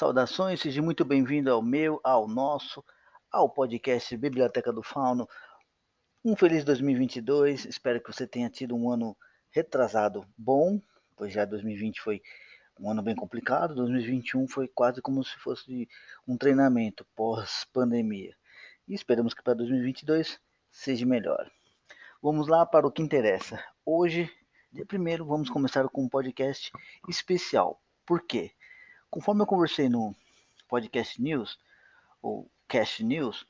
Saudações, seja muito bem-vindo ao meu, ao nosso, ao podcast Biblioteca do Fauno. Um feliz 2022, espero que você tenha tido um ano retrasado bom, pois já 2020 foi um ano bem complicado, 2021 foi quase como se fosse um treinamento pós-pandemia. E esperamos que para 2022 seja melhor. Vamos lá para o que interessa. Hoje, dia primeiro, vamos começar com um podcast especial. Por quê? Conforme eu conversei no podcast News, ou Cast News,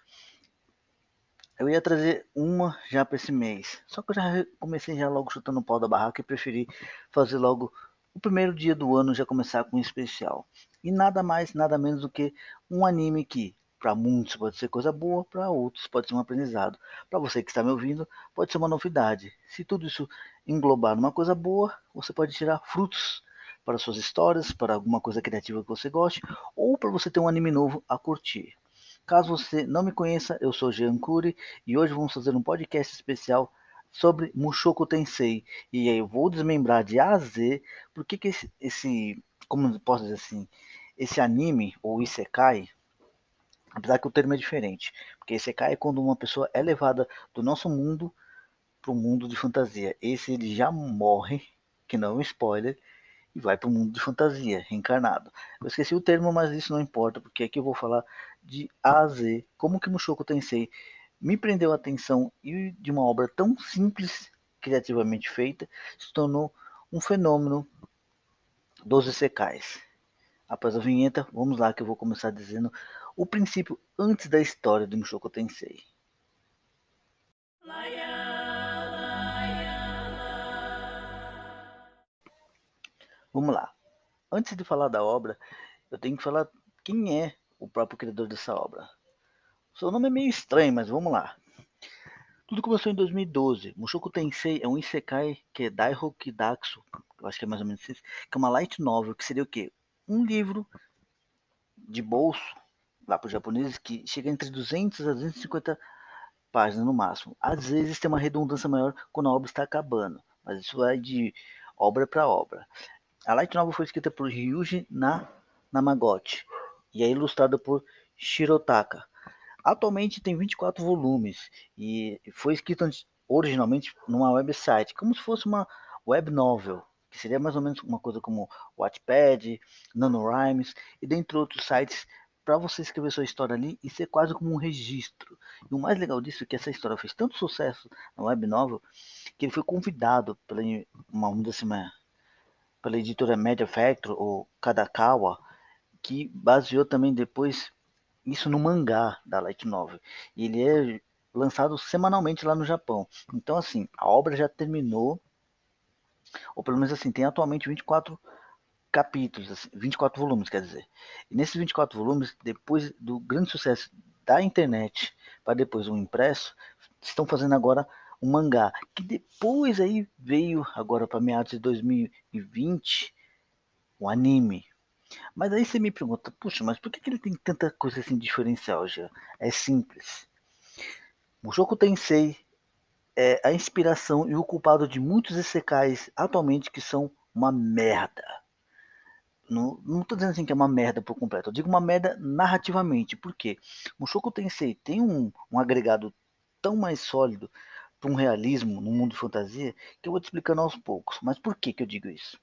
eu ia trazer uma já para esse mês. Só que eu já comecei já logo chutando o pau da barraca e preferi fazer logo o primeiro dia do ano já começar com um especial. E nada mais, nada menos do que um anime que para muitos pode ser coisa boa, para outros pode ser um aprendizado. Para você que está me ouvindo, pode ser uma novidade. Se tudo isso englobar numa coisa boa, você pode tirar frutos para suas histórias, para alguma coisa criativa que você goste, ou para você ter um anime novo a curtir. Caso você não me conheça, eu sou Jean Cury e hoje vamos fazer um podcast especial sobre Mushoku Tensei. E aí eu vou desmembrar de A a Z por que, que esse, esse, como posso dizer assim, esse anime ou Isekai, apesar que o termo é diferente, porque Isekai é quando uma pessoa é levada do nosso mundo para o mundo de fantasia. Esse ele já morre, que não é um spoiler, e vai para o mundo de fantasia, reencarnado. Eu esqueci o termo, mas isso não importa, porque aqui eu vou falar de A a Z, como que Mushoku Tensei me prendeu a atenção e de uma obra tão simples, criativamente feita, se tornou um fenômeno dos secais. Após a vinheta, vamos lá que eu vou começar dizendo o princípio antes da história do Mushoku Tensei. Vamos lá. Antes de falar da obra, eu tenho que falar quem é o próprio criador dessa obra. Seu nome é meio estranho, mas vamos lá. Tudo começou em 2012. Mushoku Tensei é um isekai que é Daiho Kidatsu, eu acho que é mais ou menos isso, que é uma light novel, que seria o quê? Um livro de bolso, lá para os japoneses, que chega entre 200 a 250 páginas no máximo. Às vezes tem uma redundância maior quando a obra está acabando, mas isso vai de obra para obra. A light novel foi escrita por Ryuji na Namagochi e é ilustrada por Shirotaka. Atualmente tem 24 volumes e foi escrito originalmente numa website, como se fosse uma web novel, que seria mais ou menos uma coisa como Wattpad, NaNoWriMos e dentre outros sites para você escrever sua história ali e ser quase como um registro. E o mais legal disso é que essa história fez tanto sucesso na web novel que ele foi convidado pela uma, uma, uma pela editora Media Factory ou Kadakawa, que baseou também depois isso no mangá da Light Novel. E ele é lançado semanalmente lá no Japão. Então, assim, a obra já terminou, ou pelo menos assim, tem atualmente 24 capítulos, assim, 24 volumes, quer dizer. E nesses 24 volumes, depois do grande sucesso da internet para depois o impresso, estão fazendo agora um mangá, que depois aí veio agora para meados de 2020 o anime. Mas aí você me pergunta, puxa, mas por que, que ele tem tanta coisa assim diferencial já? É simples. Mushoku Tensei é a inspiração e o culpado de muitos isekais atualmente que são uma merda. Não, não tô dizendo assim que é uma merda por completo, eu digo uma merda narrativamente. Por quê? Mushoku Tensei tem um, um agregado tão mais sólido para um realismo no mundo de fantasia que eu vou te explicando aos poucos. Mas por que, que eu digo isso?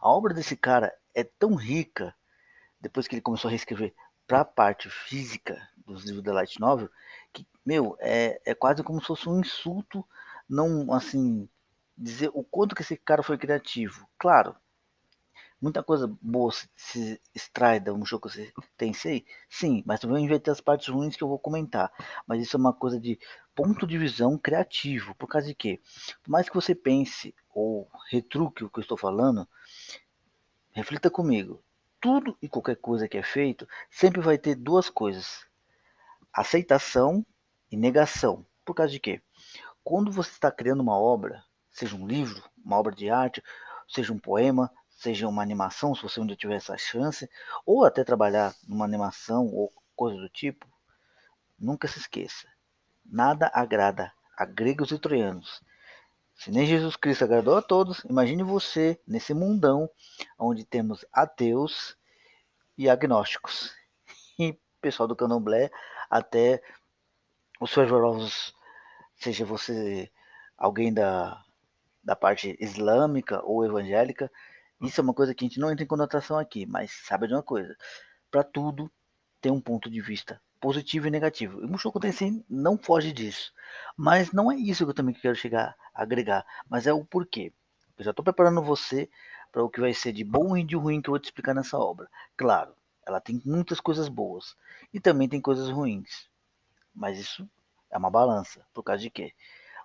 A obra desse cara é tão rica, depois que ele começou a reescrever para a parte física dos livros da Light Novel, que, meu, é, é quase como se fosse um insulto, não, assim, dizer o quanto que esse cara foi criativo. Claro, muita coisa boa se, se extrai da Mushoku Tensei, sim, mas também vai ter as partes ruins que eu vou comentar. Mas isso é uma coisa de ponto de visão criativo, por causa de quê? Por mais que você pense ou retruque o que eu estou falando, reflita comigo. Tudo e qualquer coisa que é feito sempre vai ter duas coisas: aceitação e negação. Por causa de quê? Quando você está criando uma obra, seja um livro, uma obra de arte, seja um poema, seja uma animação, se você dia tiver essa chance, ou até trabalhar numa animação ou coisa do tipo, nunca se esqueça. Nada agrada a gregos e troianos. Se nem Jesus Cristo agradou a todos, imagine você nesse mundão onde temos ateus e agnósticos. E pessoal do candomblé até os fervorosos, seja você alguém da, da parte islâmica ou evangélica, isso é uma coisa que a gente não entra em conotação aqui, mas sabe de uma coisa, para tudo tem um ponto de vista positivo e negativo. E o Mushoku Tensei não foge disso. Mas não é isso que eu também quero chegar a agregar, mas é o porquê. Eu já estou preparando você para o que vai ser de bom e de ruim que eu vou te explicar nessa obra. Claro, ela tem muitas coisas boas e também tem coisas ruins. Mas isso é uma balança. Por causa de quê?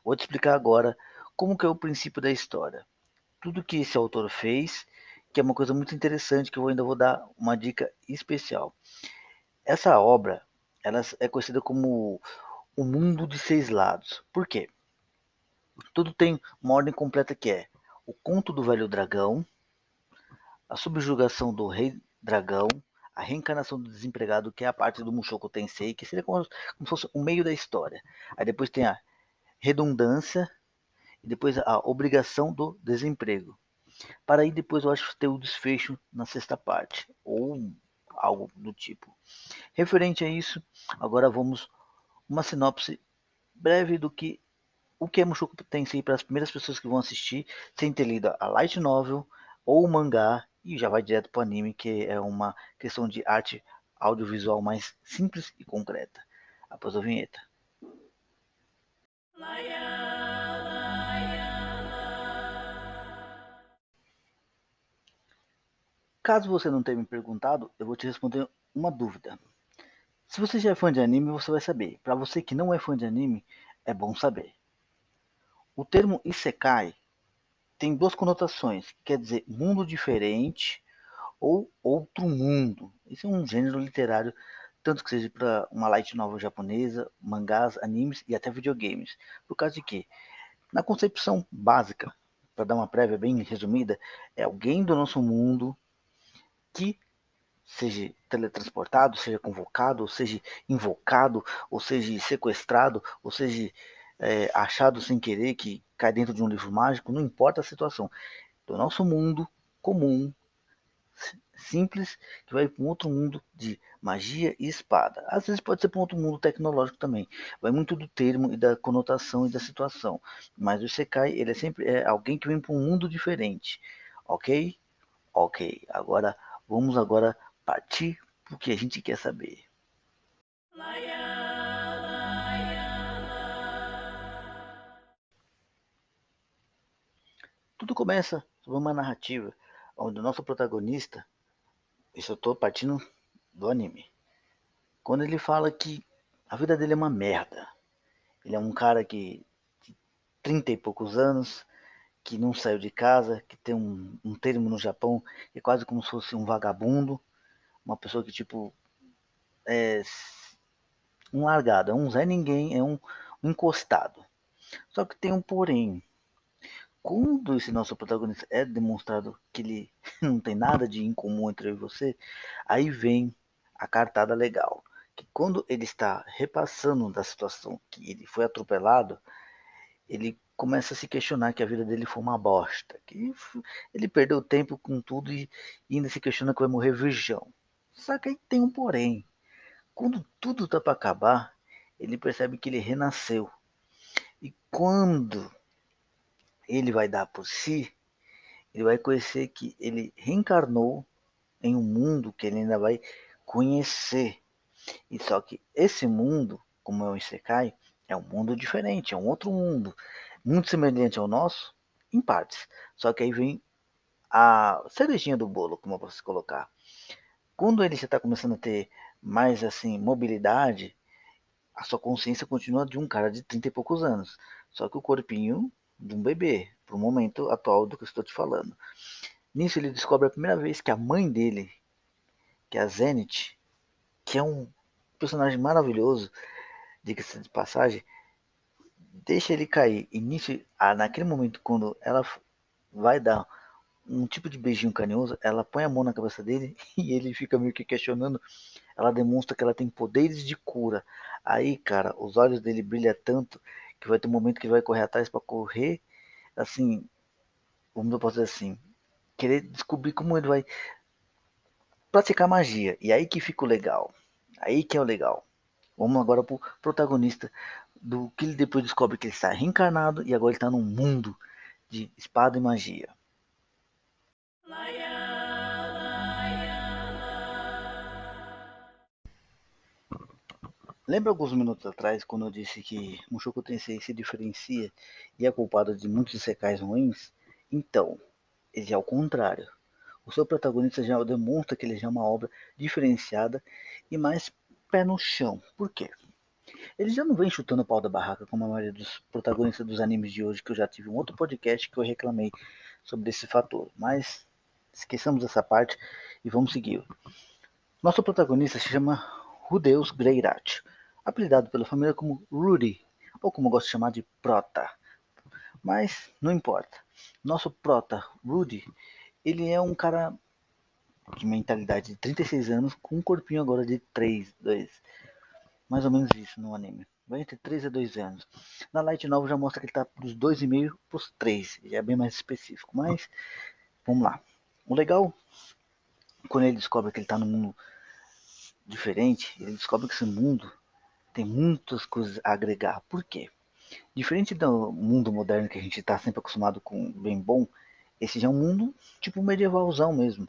Vou te explicar agora como que é o princípio da história. Tudo que esse autor fez, que é uma coisa muito interessante que eu ainda vou dar uma dica especial. Essa obra, ela é conhecida como o mundo de seis lados. Por quê? Tudo tem uma ordem completa que é o conto do velho dragão, a subjugação do rei dragão, a reencarnação do desempregado, que é a parte do Mushoku Tensei, que seria como, como se fosse o meio da história. Aí depois tem a redundância e depois a obrigação do desemprego. Para aí depois eu acho ter o desfecho na sexta parte, ou algo do tipo. Referente a isso, agora vamos uma sinopse breve do que o que é Mushoku Tensei para as primeiras pessoas que vão assistir, sem ter lido a light novel ou o mangá e já vai direto para o anime, que é uma questão de arte audiovisual mais simples e concreta. Após a vinheta. Caso você não tenha me perguntado, eu vou te responder uma dúvida. Se você já é fã de anime, você vai saber. Para você que não é fã de anime, é bom saber. O termo Isekai tem duas conotações, quer dizer mundo diferente ou outro mundo. Isso é um gênero literário, tanto que seja para uma light novel japonesa, mangás, animes e até videogames. Por causa de que, na concepção básica, para dar uma prévia bem resumida, é alguém do nosso mundo que seja teletransportado, seja convocado, ou seja invocado, ou seja sequestrado, ou seja é, achado sem querer que cai dentro de um livro mágico, não importa a situação. Do nosso mundo comum, simples, que vai para um outro mundo de magia e espada. Às vezes pode ser para um outro mundo tecnológico também. Vai muito do termo e da conotação e da situação. Mas o Isekai, ele é sempre é alguém que vem para um mundo diferente. Ok? Ok. Agora Vamos agora partir para o que a gente quer saber. Tudo começa sob uma narrativa onde o nosso protagonista, isso eu estou partindo do anime, quando ele fala que a vida dele é uma merda. Ele é um cara que de 30 e poucos anos, que não saiu de casa, que tem um, um termo no Japão que é quase como se fosse um vagabundo, uma pessoa que tipo é um largado, é um Zé Ninguém, é um, um encostado. Só que tem um porém. Quando esse nosso protagonista é demonstrado que ele não tem nada de incomum entre eu e você, aí vem a cartada legal. Que quando ele está repassando da situação que ele foi atropelado, ele começa a se questionar que a vida dele foi uma bosta, que ele perdeu tempo com tudo e ainda se questiona que vai morrer virgão. Só que aí tem um porém. Quando tudo tá para acabar, ele percebe que ele renasceu. E quando ele vai dar por si, ele vai conhecer que ele reencarnou em um mundo que ele ainda vai conhecer. E só que esse mundo, como é o Isekai, é um mundo diferente, é um outro mundo, muito semelhante ao nosso, em partes. Só que aí vem a cerejinha do bolo, como eu posso colocar. Quando ele já está começando a ter mais assim mobilidade, a sua consciência continua de um cara de 30 e poucos anos. Só que o corpinho de um bebê, para o momento atual do que eu estou te falando. Nisso ele descobre a primeira vez que a mãe dele, que é a Zenith, que é um personagem maravilhoso, diga-se de passagem, deixa ele cair. E ah, naquele momento, quando ela vai dar um tipo de beijinho carinhoso, ela põe a mão na cabeça dele e ele fica meio que questionando. Ela demonstra que ela tem poderes de cura. Aí, cara, os olhos dele brilham tanto que vai ter um momento que ele vai correr atrás para correr, assim, como eu posso dizer assim, querer descobrir como ele vai praticar magia. E aí que fica o legal. Aí que é o legal. Vamos agora pro protagonista do que ele depois descobre que ele está reencarnado e agora ele está num mundo de espada e magia. Lembra alguns minutos atrás quando eu disse que Mushoku Tensei se diferencia e é culpado de muitos secais ruins? Então, ele é o contrário. O seu protagonista já demonstra que ele já é uma obra diferenciada e mais pé no chão. Por quê? Ele já não vem chutando o pau da barraca como a maioria dos protagonistas dos animes de hoje, que eu já tive um outro podcast que eu reclamei sobre esse fator. Mas esqueçamos essa parte e vamos seguir. Nosso protagonista se chama Rudeus Greirat, apelidado pela família como Rudy, ou como eu gosto de chamar de Prota. Mas não importa. Nosso Prota, Rudy, ele é um cara de mentalidade de 36 anos com um corpinho agora de 3, 2. Mais ou menos isso no anime. Vai entre 3 a 2 anos. Na Light Novel já mostra que ele tá dos 2,5 para os 3. Já é bem mais específico. Mas, vamos lá. O legal, quando ele descobre que ele está num mundo diferente, ele descobre que esse mundo tem muitas coisas a agregar. Por quê? Diferente do mundo moderno que a gente está sempre acostumado com bem bom, esse já é um mundo tipo medievalzão mesmo.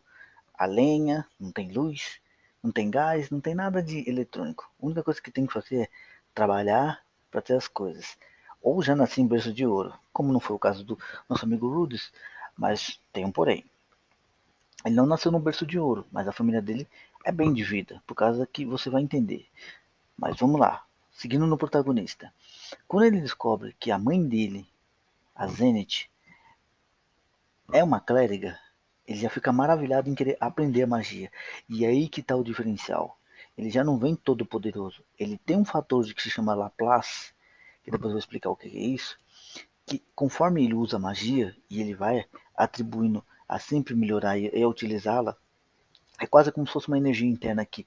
A lenha, não tem luz, não tem gás, não tem nada de eletrônico. A única coisa que tem que fazer é trabalhar para ter as coisas. Ou já nasci em berço de ouro, como não foi o caso do nosso amigo Rudes, mas tem um porém. Ele não nasceu no berço de ouro, mas a família dele é bem de vida, por causa que você vai entender. Mas vamos lá, seguindo no protagonista. Quando ele descobre que a mãe dele, a Zenith, é uma clériga, ele já fica maravilhado em querer aprender a magia. E é aí que está o diferencial. Ele já não vem todo poderoso. Ele tem um fator que se chama Laplace, que depois eu vou explicar o que é isso, que conforme ele usa magia e ele vai atribuindo a sempre melhorar e a utilizá-la, é quase como se fosse uma energia interna que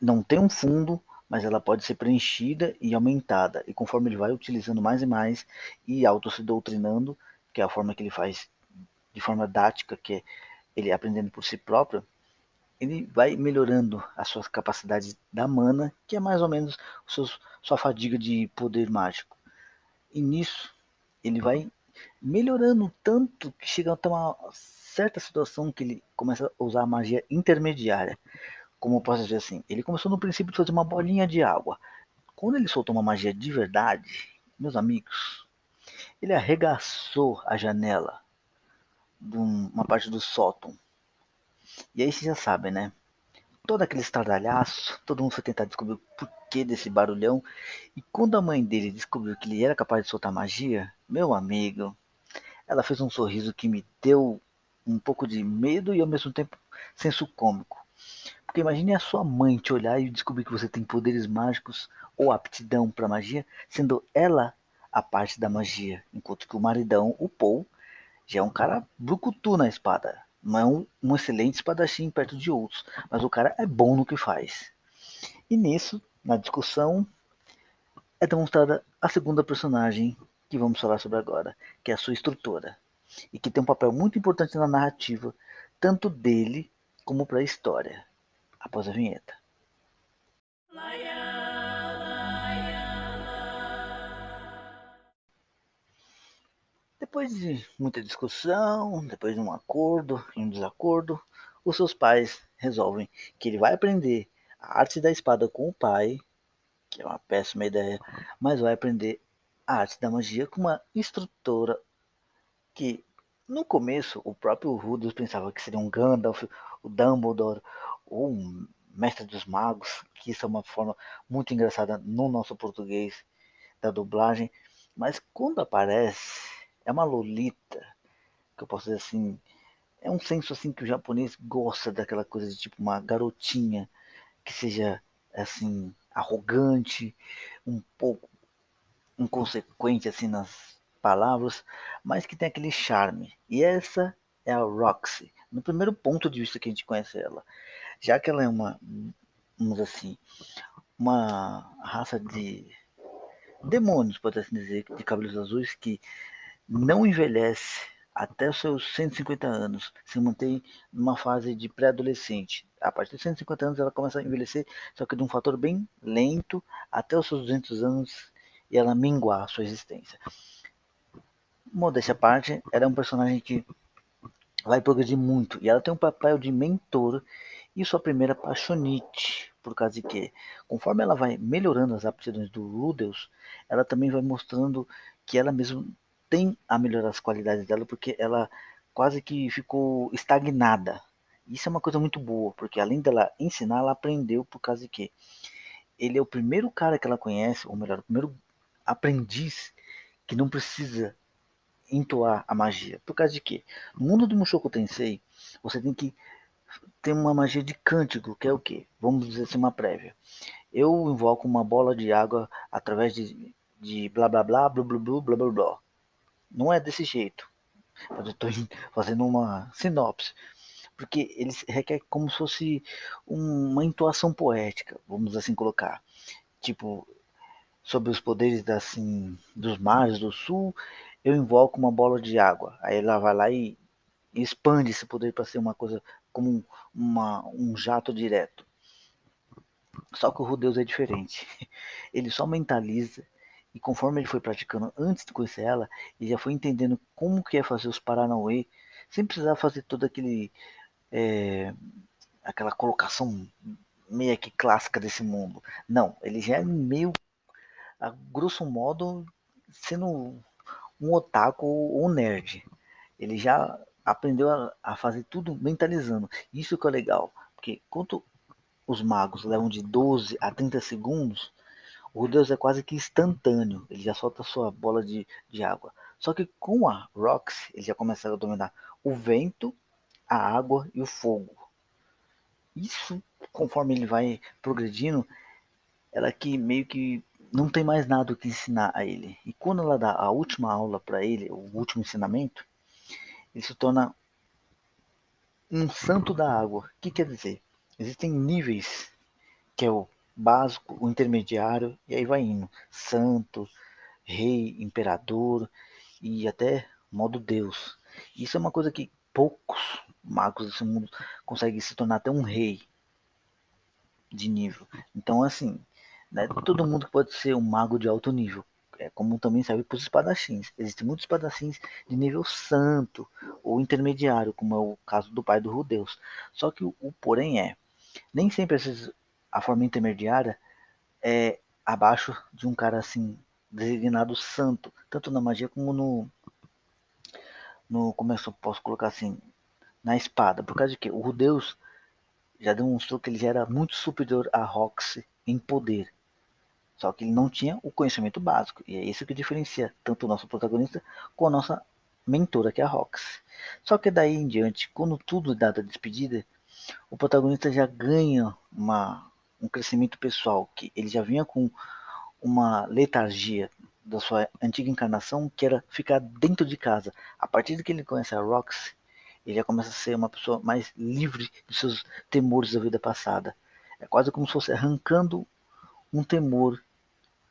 não tem um fundo, mas ela pode ser preenchida e aumentada. E conforme ele vai utilizando mais e mais e auto se doutrinando, que é a forma que ele faz de forma dática, que é ele aprendendo por si próprio, ele vai melhorando as suas capacidades da mana, que é mais ou menos seus, sua fadiga de poder mágico. E nisso ele vai melhorando tanto que chega até uma certa situação que ele começa a usar a magia intermediária como eu posso dizer assim, ele começou no princípio de fazer uma bolinha de água. Quando ele soltou uma magia de verdade, meus amigos, ele arregaçou a janela de uma parte do sótão. E aí vocês já sabem, né? Todo aquele estardalhaço, todo mundo foi tentar descobrir o porquê desse barulhão. E quando a mãe dele descobriu que ele era capaz de soltar magia, meu amigo, ela fez um sorriso que me deu um pouco de medo e ao mesmo tempo senso cômico. Porque imagine a sua mãe te olhar e descobrir que você tem poderes mágicos ou aptidão para magia, sendo ela a parte da magia, enquanto que o maridão, o Paul, já é um cara brucutu na espada. Não é um, um excelente espadachim perto de outros, mas o cara é bom no que faz. E nisso, na discussão, é demonstrada a segunda personagem que vamos falar sobre agora, que é a sua instrutora, e que tem um papel muito importante na narrativa, tanto dele como para a história após a vinheta. Depois de muita discussão, depois de um acordo e um desacordo, os seus pais resolvem que ele vai aprender a arte da espada com o pai, que é uma péssima ideia, mas vai aprender a arte da magia com uma instrutora que no começo o próprio Rudolf pensava que seria um Gandalf, o Dumbledore ou um mestre dos magos, que isso é uma forma muito engraçada no nosso português da dublagem, mas quando aparece é uma lolita, que eu posso dizer assim, é um senso assim que o japonês gosta daquela coisa de tipo uma garotinha que seja assim arrogante, um pouco inconsequente assim nas palavras, mas que tem aquele charme. E essa é a Roxy. No primeiro ponto de vista que a gente conhece ela, já que ela é uma, vamos assim, uma raça de demônios, pode assim dizer, de cabelos azuis que não envelhece até os seus 150 anos, se mantém numa fase de pré-adolescente. A partir de 150 anos ela começa a envelhecer, só que de um fator bem lento, até os seus 200 anos e ela minguar a sua existência. Modéstia à parte, ela é um personagem que vai progredir muito e ela tem um papel de mentor e sua primeira paixonite, por causa de que, conforme ela vai melhorando as aptidões do Rudeus, ela também vai mostrando que ela mesma tem a melhorar as qualidades dela, porque ela quase que ficou estagnada. Isso é uma coisa muito boa, porque além dela ensinar, ela aprendeu por causa de que ele é o primeiro cara que ela conhece, ou melhor, o primeiro aprendiz que não precisa entoar a magia. Por causa de que no mundo do Mushoku Tensei, você tem que ter uma magia de cântico, que é o que? Vamos dizer assim, uma prévia. Eu invoco uma bola de água através de, de blá blá blá, blá blá blá blá blá blá. Não é desse jeito. Mas eu estou fazendo uma sinopse. Porque eles requer como se fosse uma entoação poética, vamos assim colocar. Tipo, sobre os poderes assim, dos mares do sul, eu invoco uma bola de água. Aí ela vai lá e expande esse poder para ser uma coisa como uma, um jato direto. Só que o Rudeus é diferente. Ele só mentaliza e conforme ele foi praticando antes de conhecer ela, ele já foi entendendo como que é fazer os Paranauê, sem precisar fazer todo aquele é, aquela colocação meio que clássica desse mundo. Não, ele já é meio, a grosso modo, sendo um otaku ou um nerd. Ele já aprendeu a, a, fazer tudo mentalizando. Isso que é legal, porque quanto os magos levam de 12 a 30 segundos, o Deus é quase que instantâneo, ele já solta sua bola de, de água. Só que com a Rox, ele já começa a dominar o vento, a água e o fogo. Isso, conforme ele vai progredindo, ela que meio que não tem mais nada o que ensinar a ele. E quando ela dá a última aula para ele, o último ensinamento, ele se torna um santo da água. O que quer dizer? Existem níveis, que é o básico, o intermediário, e aí vai indo. Santo, rei, imperador e até modo Deus. Isso é uma coisa que poucos magos desse mundo conseguem se tornar até um rei de nível. Então, assim, é todo mundo pode ser um mago de alto nível. É como também serve para os espadachins. Existem muitos espadachins de nível santo ou intermediário, como é o caso do pai do Rudeus. Só que o, o porém é, nem sempre esses, a forma intermediária é abaixo de um cara assim designado santo, tanto na magia como no no como eu posso colocar assim, na espada, por causa de que o Rudeus já demonstrou que ele já era muito superior a Rox em poder. Só que ele não tinha o conhecimento básico. E é isso que diferencia tanto o nosso protagonista com a nossa mentora, que é a Rox. Só que daí em diante, quando tudo dá da despedida, o protagonista já ganha uma, um crescimento pessoal, que ele já vinha com uma letargia da sua antiga encarnação, que era ficar dentro de casa. A partir de que ele conhece a Rox, ele já começa a ser uma pessoa mais livre dos seus temores da vida passada. É quase como se fosse arrancando um temor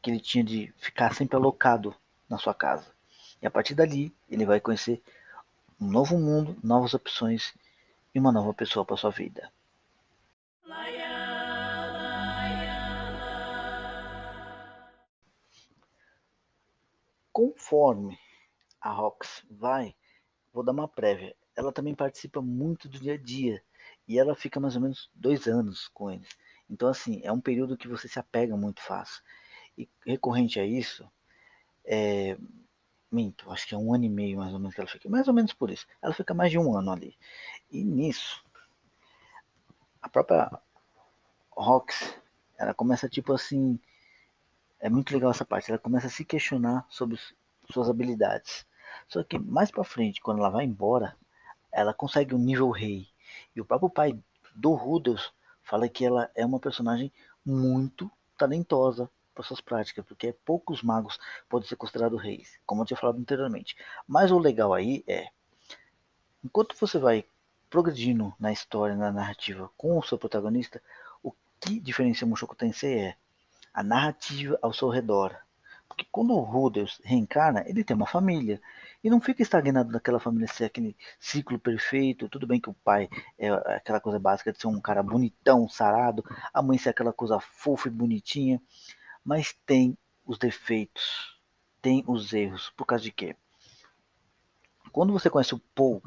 que ele tinha de ficar sempre alocado na sua casa. E a partir dali, ele vai conhecer um novo mundo, novas opções e uma nova pessoa para sua vida. Conforme a Rox vai, vou dar uma prévia. Ela também participa muito do dia a dia e ela fica mais ou menos dois anos com eles. Então, assim, é um período que você se apega muito fácil. E recorrente a isso, é, minto, acho que é um ano e meio mais ou menos que ela fica, mais ou menos por isso. Ela fica mais de um ano ali. E nisso, a própria Rox, ela começa tipo assim, é muito legal essa parte, ela começa a se questionar sobre suas habilidades. Só que mais para frente, quando ela vai embora, ela consegue um nível rei. E o próprio pai do Rudels fala que ela é uma personagem muito talentosa para suas práticas, porque poucos magos podem ser considerados reis, como eu tinha falado anteriormente. Mas o legal aí é, enquanto você vai progredindo na história, na narrativa com o seu protagonista, o que diferencia Mushoku Tensei é a narrativa ao seu redor. Porque quando o Ruders reencarna, ele tem uma família. E não fica estagnado naquela família ser aquele ciclo perfeito. Tudo bem que o pai é aquela coisa básica de ser um cara bonitão, sarado. A mãe ser aquela coisa fofa e bonitinha. Mas tem os defeitos. Tem os erros. Por causa de quê? Quando você conhece o Paul,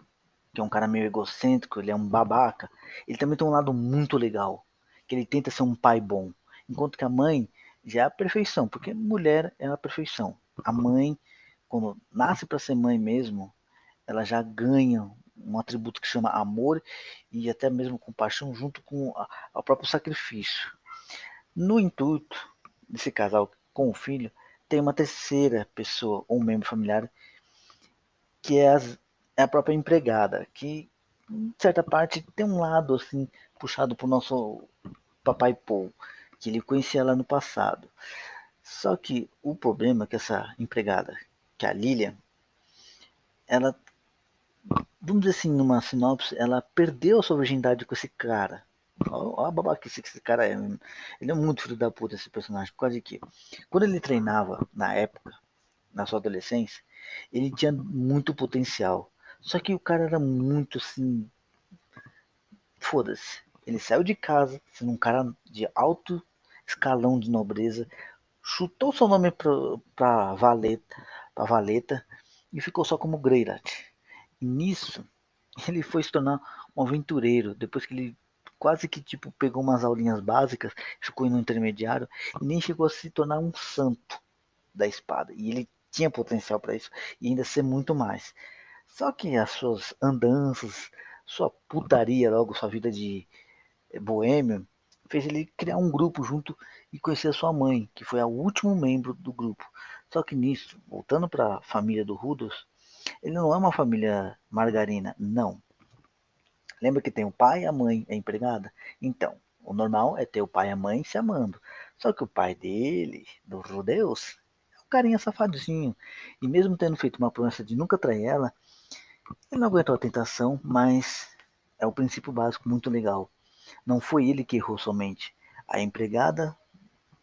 que é um cara meio egocêntrico, ele é um babaca, ele também tem um lado muito legal, que ele tenta ser um pai bom. Enquanto que a mãe já é a perfeição, porque mulher é a perfeição. A mãe, quando nasce para ser mãe mesmo, ela já ganha um atributo que chama amor e até mesmo compaixão junto com o próprio sacrifício. No intuito desse casal com o filho, tem uma terceira pessoa ou um membro familiar que é, as, é a própria empregada, que em certa parte tem um lado assim puxado pro nosso papai Paul, que ele conhecia lá no passado. Só que o problema é que essa empregada, que é a Lilian, ela, vamos dizer assim, numa sinopse, ela perdeu a sua virgindade com esse cara. Olha a babaquice que esse cara é. Ele é muito filho da puta, esse personagem. Por causa de que, quando ele treinava, na época, na sua adolescência, ele tinha muito potencial. Só que o cara era muito assim. Foda-se. Ele saiu de casa, sendo um cara de alto escalão de nobreza, chutou seu nome para valeta, valeta e ficou só como Greirat. E nisso, ele foi se tornar um aventureiro, depois que ele quase que tipo pegou umas aulinhas básicas, ficou no intermediário e nem chegou a se tornar um santo da espada. E ele tinha potencial para isso e ainda ser muito mais. Só que as suas andanças, sua putaria, logo sua vida de boêmio, fez ele criar um grupo junto e conhecer a sua mãe, que foi o último membro do grupo. Só que nisso, voltando para a família do Rudolf, ele não é uma família margarina, não. Lembra que tem o pai e a mãe, é empregada? Então, o normal é ter o pai e a mãe se amando. Só que o pai dele, do Rudeus, carinha safadinho. E mesmo tendo feito uma promessa de nunca trair ela, ele não aguentou a tentação, mas é o princípio básico muito legal. Não foi ele que errou somente. A empregada,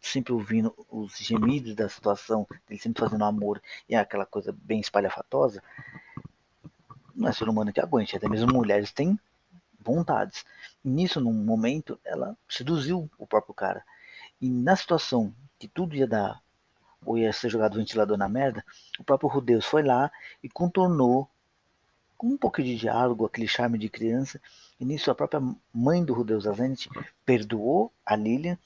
sempre ouvindo os gemidos da situação, ele sempre fazendo amor e aquela coisa bem espalhafatosa, não é ser humano que aguente, até mesmo mulheres têm vontades. E nisso, num momento, ela seduziu o próprio cara. E na situação que tudo ia dar ou ia ser jogado ventilador na merda, o próprio Rudeus foi lá e contornou com um pouco de diálogo, aquele charme de criança, e nisso a própria mãe do Rudeus Azente perdoou a Lilian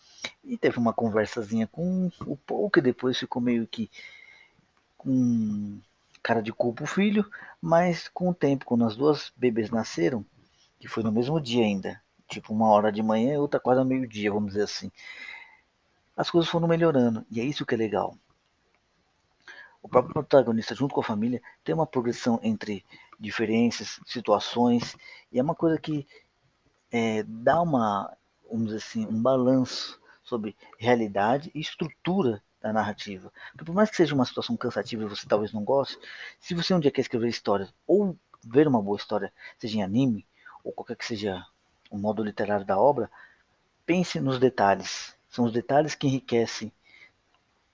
e teve uma conversazinha com o Paul, que depois ficou meio que com cara de culpa o filho, mas com o tempo, quando as duas bebês nasceram, que foi no mesmo dia ainda, tipo uma hora de manhã e outra quase ao meio-dia, vamos dizer assim, as coisas foram melhorando, e é isso que é legal. O próprio protagonista, junto com a família, tem uma progressão entre diferenças, situações, e é uma coisa que é, dá uma, vamos dizer assim, um balanço sobre realidade e estrutura da narrativa. Porque por mais que seja uma situação cansativa e você talvez não goste, se você um dia quer escrever histórias ou ver uma boa história, seja em anime ou qualquer que seja o modo literário da obra, pense nos detalhes. São os detalhes que enriquecem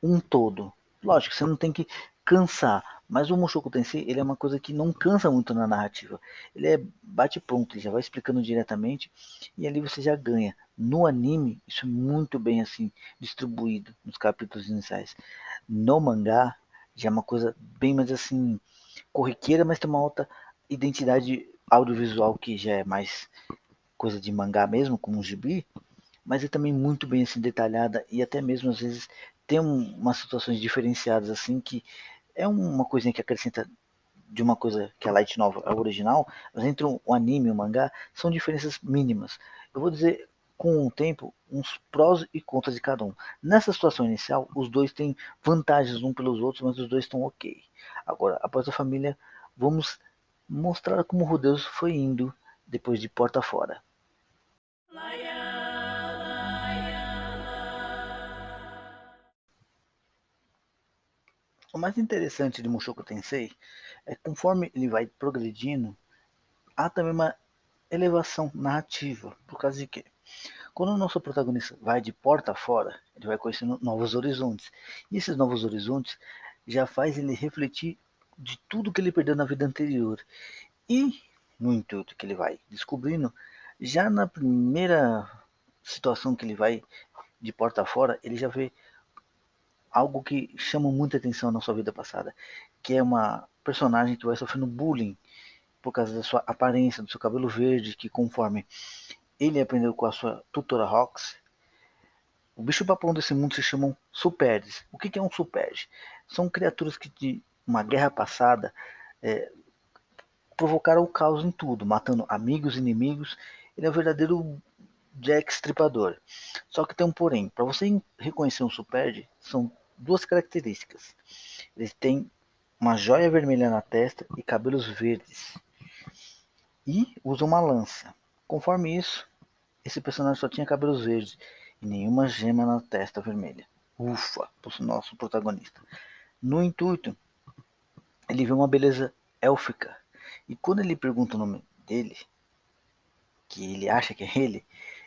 um todo. Lógico, você não tem que cansar, mas o Mushoku Tensei ele é uma coisa que não cansa muito na narrativa. Ele é bate pronto, ele já vai explicando diretamente e ali você já ganha. No anime, isso é muito bem assim distribuído nos capítulos iniciais. No mangá, já é uma coisa bem mais assim corriqueira, mas tem uma alta identidade audiovisual que já é mais coisa de mangá mesmo, como um gibi, mas é também muito bem assim detalhada e até mesmo às vezes tem um, umas situações diferenciadas assim que é uma coisinha que acrescenta de uma coisa que é light novel, a original, mas entre o anime e o mangá são diferenças mínimas. Eu vou dizer com o tempo uns prós e contras de cada um. Nessa situação inicial, os dois têm vantagens um pelos outros, mas os dois estão ok. Agora, após a família, vamos mostrar como o Rudeus foi indo depois de porta fora. O mais interessante de Mushoku Tensei é que conforme ele vai progredindo, há também uma elevação narrativa. Por causa de quê? Quando o nosso protagonista vai de porta fora, ele vai conhecendo novos horizontes. E esses novos horizontes já faz ele refletir de tudo que ele perdeu na vida anterior. E no intuito que ele vai descobrindo, já na primeira situação que ele vai de porta fora, ele já vê algo que chama muita atenção na sua vida passada, que é uma personagem que vai sofrendo bullying por causa da sua aparência, do seu cabelo verde, que conforme ele aprendeu com a sua tutora Rox, o bicho papão desse mundo se chamam superes. O que é um superge? São criaturas que de uma guerra passada é, provocaram o caos em tudo, matando amigos, inimigos. Ele é um verdadeiro Jack Stripador. Só que tem um porém. Para você reconhecer um superge, são duas características. Eles têm uma joia vermelha na testa e cabelos verdes. E usam uma lança. Conforme isso, esse personagem só tinha cabelos verdes e nenhuma gema na testa vermelha. Ufa, o nosso protagonista. No intuito, ele vê uma beleza élfica. E quando ele pergunta o nome dele, que ele acha que é ele,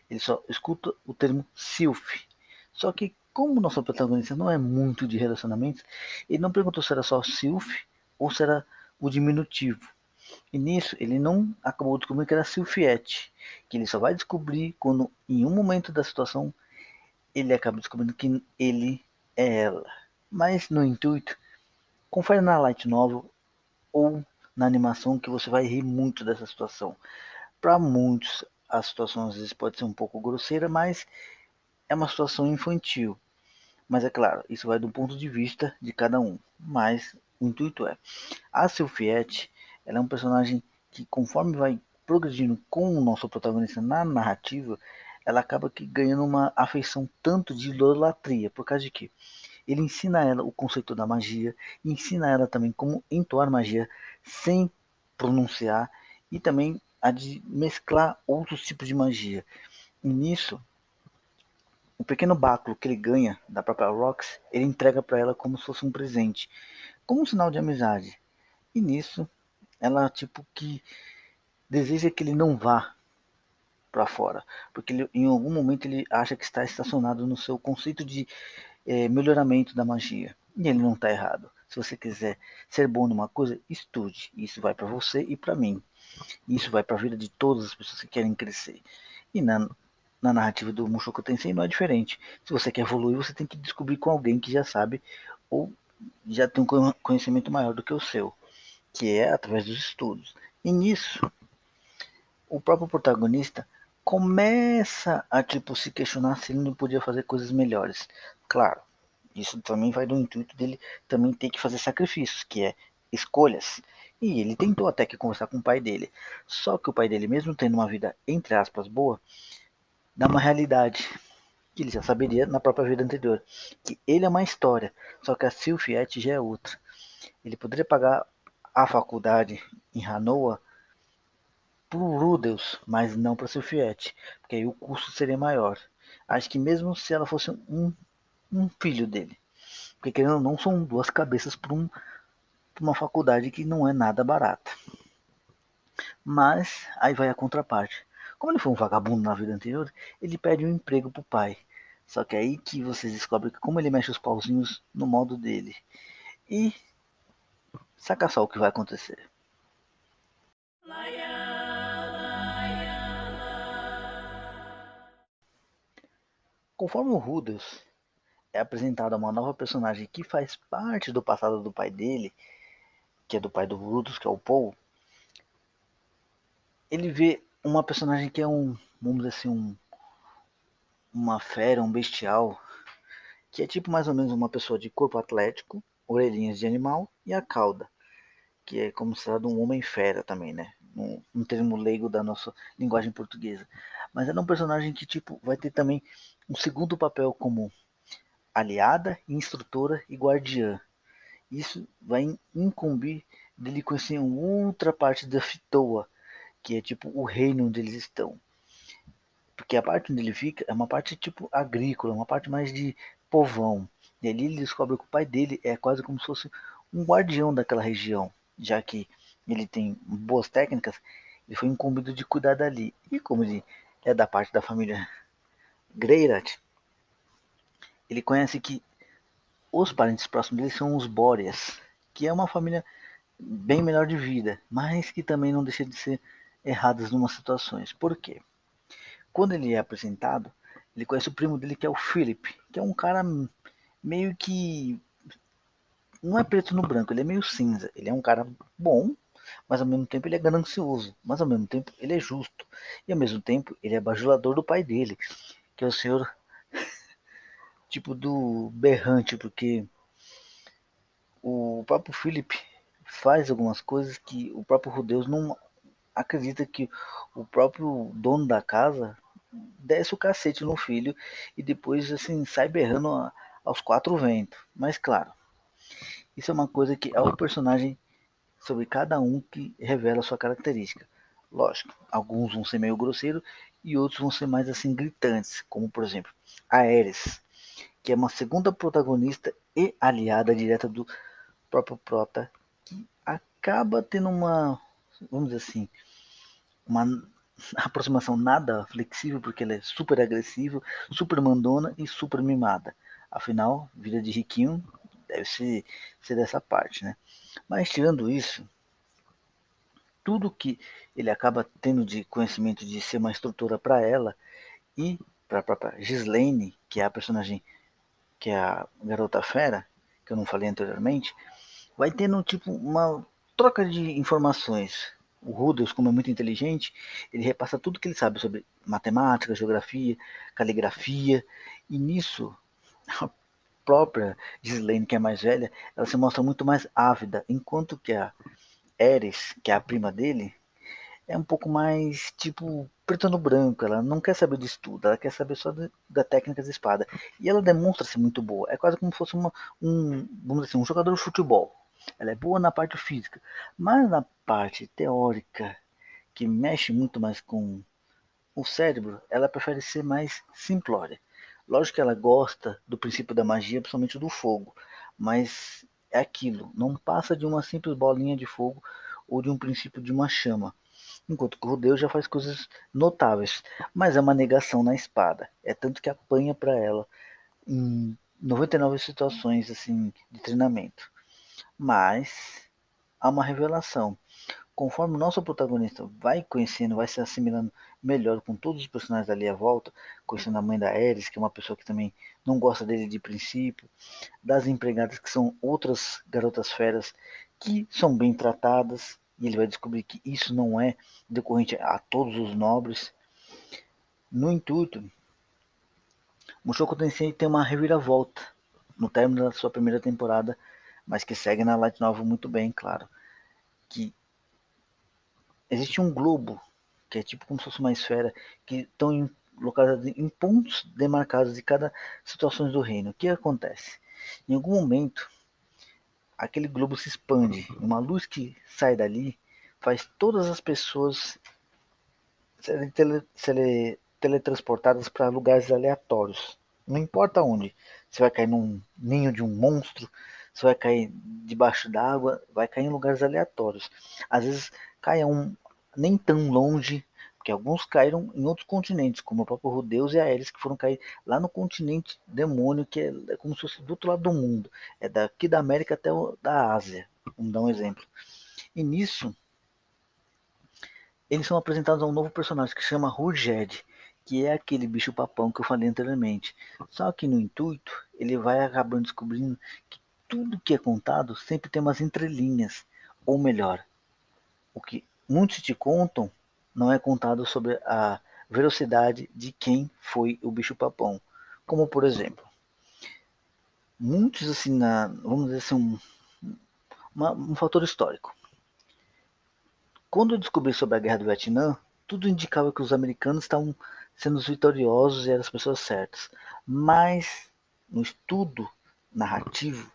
ele só escuta o termo Sylph. Só que, como nosso protagonista não é muito de relacionamentos, ele não perguntou se era só Sylph ou se era o diminutivo. E nisso ele não acabou descobrindo que era Sylphiette, que ele só vai descobrir quando em um momento da situação ele acaba descobrindo que ele é ela. Mas no intuito, confere na light novel ou na animação que você vai rir muito dessa situação. Para muitos, a situação às vezes pode ser um pouco grosseira, mas é uma situação infantil. Mas é claro, isso vai do ponto de vista de cada um. Mas o intuito é, a Sylphiette, ela é um personagem que conforme vai progredindo com o nosso protagonista na narrativa, ela acaba que ganhando uma afeição tanto de idolatria, por causa de que ele ensina ela o conceito da magia, ensina ela também como entoar magia sem pronunciar e também a de mesclar outros tipos de magia. E nisso, o pequeno báculo que ele ganha da própria Rox, ele entrega para ela como se fosse um presente, como um sinal de amizade. E nisso, ela tipo que deseja que ele não vá para fora, porque ele, em algum momento ele acha que está estacionado no seu conceito de é, melhoramento da magia. E ele não está errado. Se você quiser ser bom numa coisa, estude. Isso vai para você e para mim. Isso vai para a vida de todas as pessoas que querem crescer. E na, na narrativa do Mushoku Tensei não é diferente. Se você quer evoluir, você tem que descobrir com alguém que já sabe ou já tem um conhecimento maior do que o seu, que é através dos estudos. E nisso, o próprio protagonista começa a tipo se questionar se ele não podia fazer coisas melhores. Claro, isso também vai do intuito dele também ter que fazer sacrifícios, que é escolhas. E ele tentou até que conversar com o pai dele. Só que o pai dele, mesmo tendo uma vida entre aspas boa, dá uma realidade que ele já saberia na própria vida anterior, que ele é uma história, só que a Sylphiette já é outra. Ele poderia pagar a faculdade em Hanoa para o mas não para Sylphiette, porque aí o custo seria maior. Acho que mesmo se ela fosse um, um filho dele, porque querendo ou não, são duas cabeças para um, uma faculdade que não é nada barata. Mas aí vai a contraparte. Como ele foi um vagabundo na vida anterior, ele pede um emprego pro pai. Só que é aí que vocês descobrem como ele mexe os pauzinhos no modo dele. E saca só o que vai acontecer. Conforme o Rudels é apresentada uma nova personagem que faz parte do passado do pai dele, que é do pai do Rudels, que é o Paul, ele vê uma personagem que é um, vamos dizer assim, um, uma fera, um bestial, que é tipo mais ou menos uma pessoa de corpo atlético, orelhinhas de animal e a cauda, que é como se um homem fera também, né? Um, um termo leigo da nossa linguagem portuguesa. Mas é um personagem que tipo vai ter também um segundo papel como aliada, instrutora e guardiã. Isso vai incumbir dele conhecer outra parte da Fitoa, que é tipo o reino onde eles estão. Porque a parte onde ele fica é uma parte tipo agrícola, uma parte mais de povão. E ali ele descobre que o pai dele é quase como se fosse um guardião daquela região, já que ele tem boas técnicas, ele foi incumbido de cuidar dali. E como ele é da parte da família Greirat, ele conhece que os parentes próximos dele são os Bóreas, que é uma família bem melhor de vida, mas que também não deixa de ser erradas em umas situações. Por quê? Quando ele é apresentado, ele conhece o primo dele que é o Philip, que é um cara meio que não é preto no branco, ele é meio cinza. Ele é um cara bom, mas ao mesmo tempo ele é ganancioso, mas ao mesmo tempo ele é justo. E ao mesmo tempo ele é bajulador do pai dele, que é o senhor tipo do berrante, porque o próprio Philip faz algumas coisas que o próprio Rudeus não acredita que o próprio dono da casa desce o cacete no filho e depois assim sai berrando aos quatro ventos. Mas claro, isso é uma coisa que é o personagem sobre cada um que revela sua característica. Lógico, alguns vão ser meio grosseiro e outros vão ser mais assim gritantes, como por exemplo, a Ares, que é uma segunda protagonista e aliada direta do próprio Prota, que acaba tendo uma, vamos dizer assim, uma aproximação nada flexível, porque ela é super agressiva, super mandona e super mimada. Afinal, vida de riquinho deve ser, ser dessa parte, né? Mas tirando isso, tudo que ele acaba tendo de conhecimento de ser uma estrutura para ela e para a própria Gislaine, que é a personagem que é a garota fera, que eu não falei anteriormente, vai tendo tipo uma troca de informações. O Rudolf, como é muito inteligente, ele repassa tudo que ele sabe sobre matemática, geografia, caligrafia, e nisso a própria Gislaine, que é mais velha, ela se mostra muito mais ávida, enquanto que a Eris, que é a prima dele, é um pouco mais tipo preto no branco. Ela não quer saber de estudo, ela quer saber só de, da técnica de espada. E ela demonstra ser muito boa. É quase como se fosse uma, um, vamos dizer assim, um jogador de futebol. Ela é boa na parte física, mas na parte teórica, que mexe muito mais com o cérebro, ela prefere ser mais simplória. Lógico que ela gosta do princípio da magia, principalmente do fogo, mas é aquilo, não passa de uma simples bolinha de fogo ou de um princípio de uma chama. Enquanto que o Rodeu já faz coisas notáveis, mas é uma negação na espada. É tanto que apanha para ela em 99 situações assim de treinamento. Mas há uma revelação. Conforme o nosso protagonista vai conhecendo, vai se assimilando melhor com todos os personagens ali à volta, conhecendo a mãe da Ares, que é uma pessoa que também não gosta dele de princípio, das empregadas que são outras garotas feras que são bem tratadas, e ele vai descobrir que isso não é decorrente a todos os nobres. No intuito, Mushoku Tensei tem uma reviravolta no término da sua primeira temporada, mas que segue na light novel muito bem, claro. Que existe um globo, que é tipo como se fosse uma esfera, que estão localizados em pontos demarcados de cada situação do reino. O que acontece? Em algum momento, aquele globo se expande. Uma luz que sai dali faz todas as pessoas serem tele, serem teletransportadas para lugares aleatórios. Não importa onde. Você vai cair num ninho de um monstro, você vai cair debaixo d'água, vai cair em lugares aleatórios. Às vezes cai um nem tão longe, porque alguns caíram em outros continentes, como o próprio Rudeus e a que foram cair lá no continente demônio, que é, é, como se fosse do outro lado do mundo. É daqui da América até o, da Ásia. Vamos dar um exemplo. E nisso, eles são apresentados a um novo personagem que chama Ruged, que é aquele bicho papão que eu falei anteriormente. Só que no intuito, ele vai acabando descobrindo que tudo que é contado sempre tem umas entrelinhas, ou melhor, o que muitos te contam não é contado sobre a velocidade de quem foi o bicho papão. Como por exemplo, muitos assim, na, vamos dizer assim, um, uma, um fator histórico. Quando eu descobri sobre a guerra do Vietnã, tudo indicava que os americanos estavam sendo os vitoriosos e eram as pessoas certas. Mas no estudo narrativo,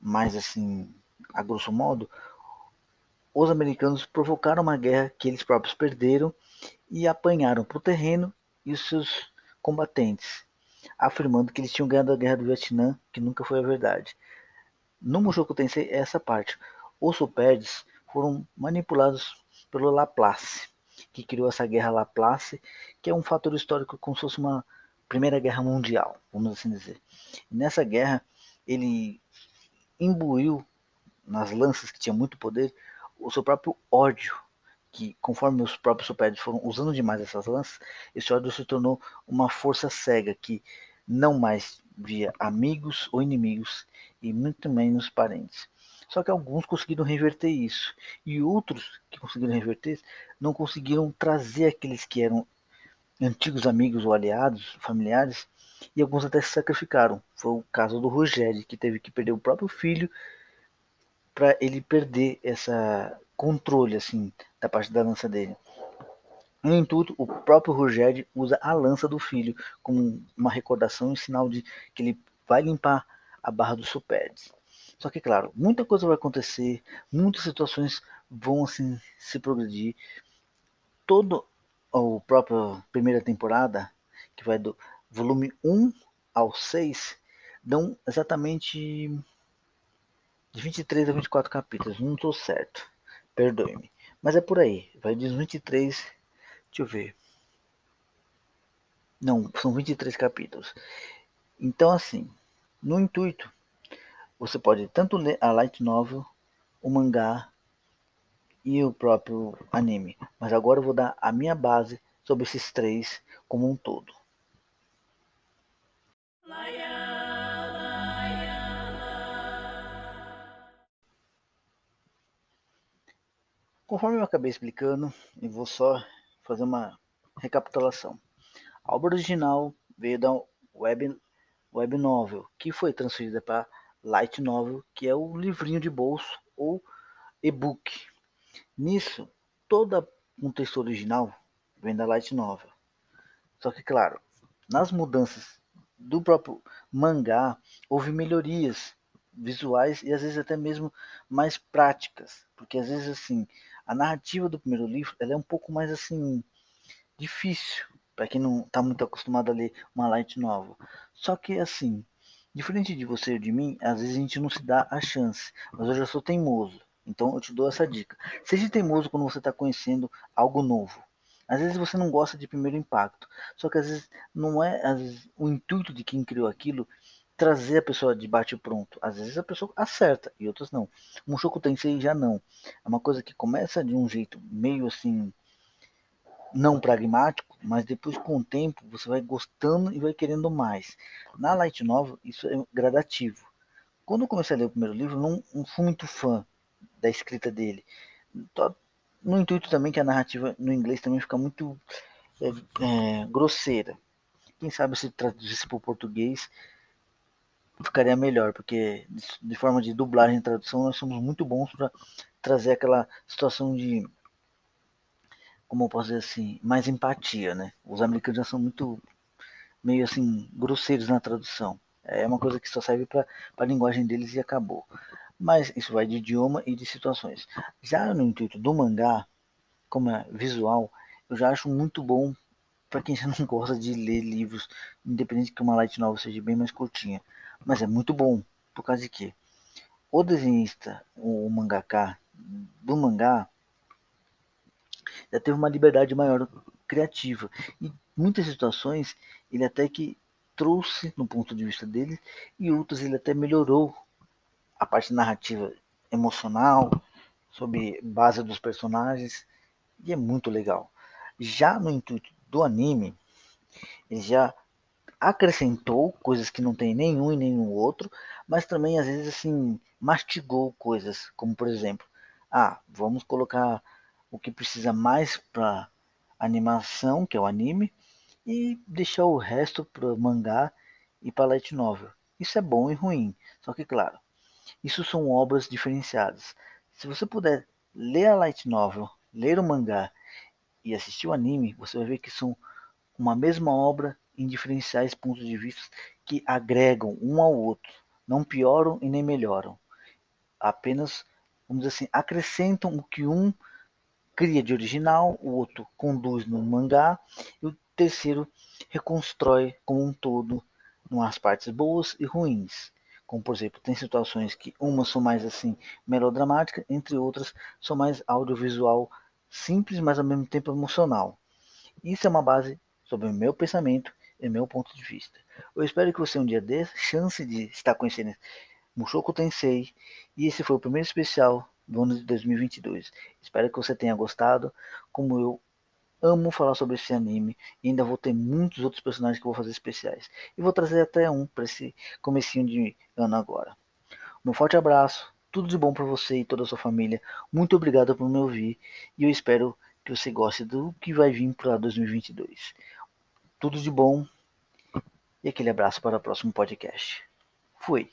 mais assim, a grosso modo, os americanos provocaram uma guerra que eles próprios perderam e apanharam para o terreno e os seus combatentes, afirmando que eles tinham ganhado a guerra do Vietnã, que nunca foi a verdade. No Mushoku Tensei é essa parte. Os Superdes foram manipulados pelo Laplace. que criou essa guerra Laplace, que é um fator histórico como se fosse uma Primeira Guerra Mundial, vamos assim dizer. Nessa guerra, ele imbuiu nas lanças que tinha muito poder o seu próprio ódio, que conforme os próprios supériores foram usando demais essas lanças, esse ódio se tornou uma força cega que não mais via amigos ou inimigos e muito menos parentes. Só que alguns conseguiram reverter isso e outros que conseguiram reverter não conseguiram trazer aqueles que eram antigos amigos ou aliados, familiares, e alguns até se sacrificaram. Foi o caso do Rogério, que teve que perder o próprio filho para ele perder essa controle assim da parte da lança dele. No entanto, o próprio Rogério usa a lança do filho como uma recordação e sinal de que ele vai limpar a barra dos Superdes. Só que, claro, muita coisa vai acontecer, muitas situações vão assim se progredir. Todo o próprio primeira temporada, que vai do volume 1 ao 6, dão exatamente de 23 a 24 capítulos. Não estou certo, perdoe-me. Mas é por aí, vai de 23, deixa eu ver. Não, são 23 capítulos. Então, assim, no intuito, você pode tanto ler a light novel, o mangá e o próprio anime. Mas agora eu vou dar a minha base sobre esses três como um todo. Conforme eu acabei explicando, eu vou só fazer uma recapitulação. A obra original veio da web, web novel, que foi transferida para light novel, que é o livrinho de bolso ou e-book, Nisso, toda um texto original vem da Light Novel. Só que, claro, nas mudanças do próprio mangá, houve melhorias visuais e às vezes até mesmo mais práticas. Porque às vezes, assim, a narrativa do primeiro livro ela é um pouco mais, assim, difícil para quem não está muito acostumado a ler uma light novel. Só que, assim, diferente de você e de mim, às vezes a gente não se dá a chance. Mas eu já sou teimoso. Então eu te dou essa dica. Seja teimoso quando você está conhecendo algo novo. Às vezes você não gosta de primeiro impacto. Só que às vezes não é vezes, o intuito de quem criou aquilo trazer a pessoa de bate pronto. Às vezes a pessoa acerta e outras não. Mushoku Tensei já não. É uma coisa que começa de um jeito meio assim não pragmático, mas depois com o tempo você vai gostando e vai querendo mais. Na Light Novel isso é gradativo. Quando eu comecei a ler o primeiro livro, não, não fui muito fã da escrita dele. No intuito também que a narrativa no inglês também fica muito é, é, grosseira. Quem sabe se traduzisse para o português ficaria melhor, porque de forma de dublagem e tradução nós somos muito bons para trazer aquela situação de como eu posso dizer assim, mais empatia, né? Os americanos já são muito meio assim grosseiros na tradução. É uma coisa que só serve para a linguagem deles e acabou mas isso vai de idioma e de situações. Já no intuito do mangá, como é visual, eu já acho muito bom para quem já não gosta de ler livros, independente que uma light novel seja bem mais curtinha. Mas é muito bom, por causa de que o desenhista, o mangaka do mangá, já teve uma liberdade maior criativa. E muitas situações ele até que trouxe no ponto de vista dele, e outras ele até melhorou a parte narrativa emocional, sobre base dos personagens, e é muito legal. Já no intuito do anime, ele já acrescentou coisas que não tem nenhum e nenhum outro, mas também às vezes assim mastigou coisas, como por exemplo, ah, vamos colocar o que precisa mais para animação, que é o anime, e deixar o resto para mangá e para light novel. Isso é bom e ruim, só que claro, isso são obras diferenciadas. Se você puder ler a light novel, ler o mangá e assistir o anime, você vai ver que são uma mesma obra em diferenciais pontos de vista que agregam um ao outro, não pioram e nem melhoram. Apenas, vamos dizer assim, acrescentam o que um cria de original, o outro conduz no mangá e o terceiro reconstrói como um todo, as partes boas e ruins. Como, por exemplo, tem situações que umas são mais assim melodramáticas, entre outras são mais audiovisual simples, mas ao mesmo tempo emocional. Isso é uma base sobre o meu pensamento e meu ponto de vista. Eu espero que você um dia dê chance de estar conhecendo Mushoku Tensei e esse foi o primeiro especial do ano de 2022. Espero que você tenha gostado, como eu amo falar sobre esse anime e ainda vou ter muitos outros personagens que vou fazer especiais. E vou trazer até um para esse comecinho de ano agora. Um forte abraço, tudo de bom para você e toda a sua família. Muito obrigado por me ouvir e eu espero que você goste do que vai vir para 2022. Tudo de bom e aquele abraço para o próximo podcast. Fui.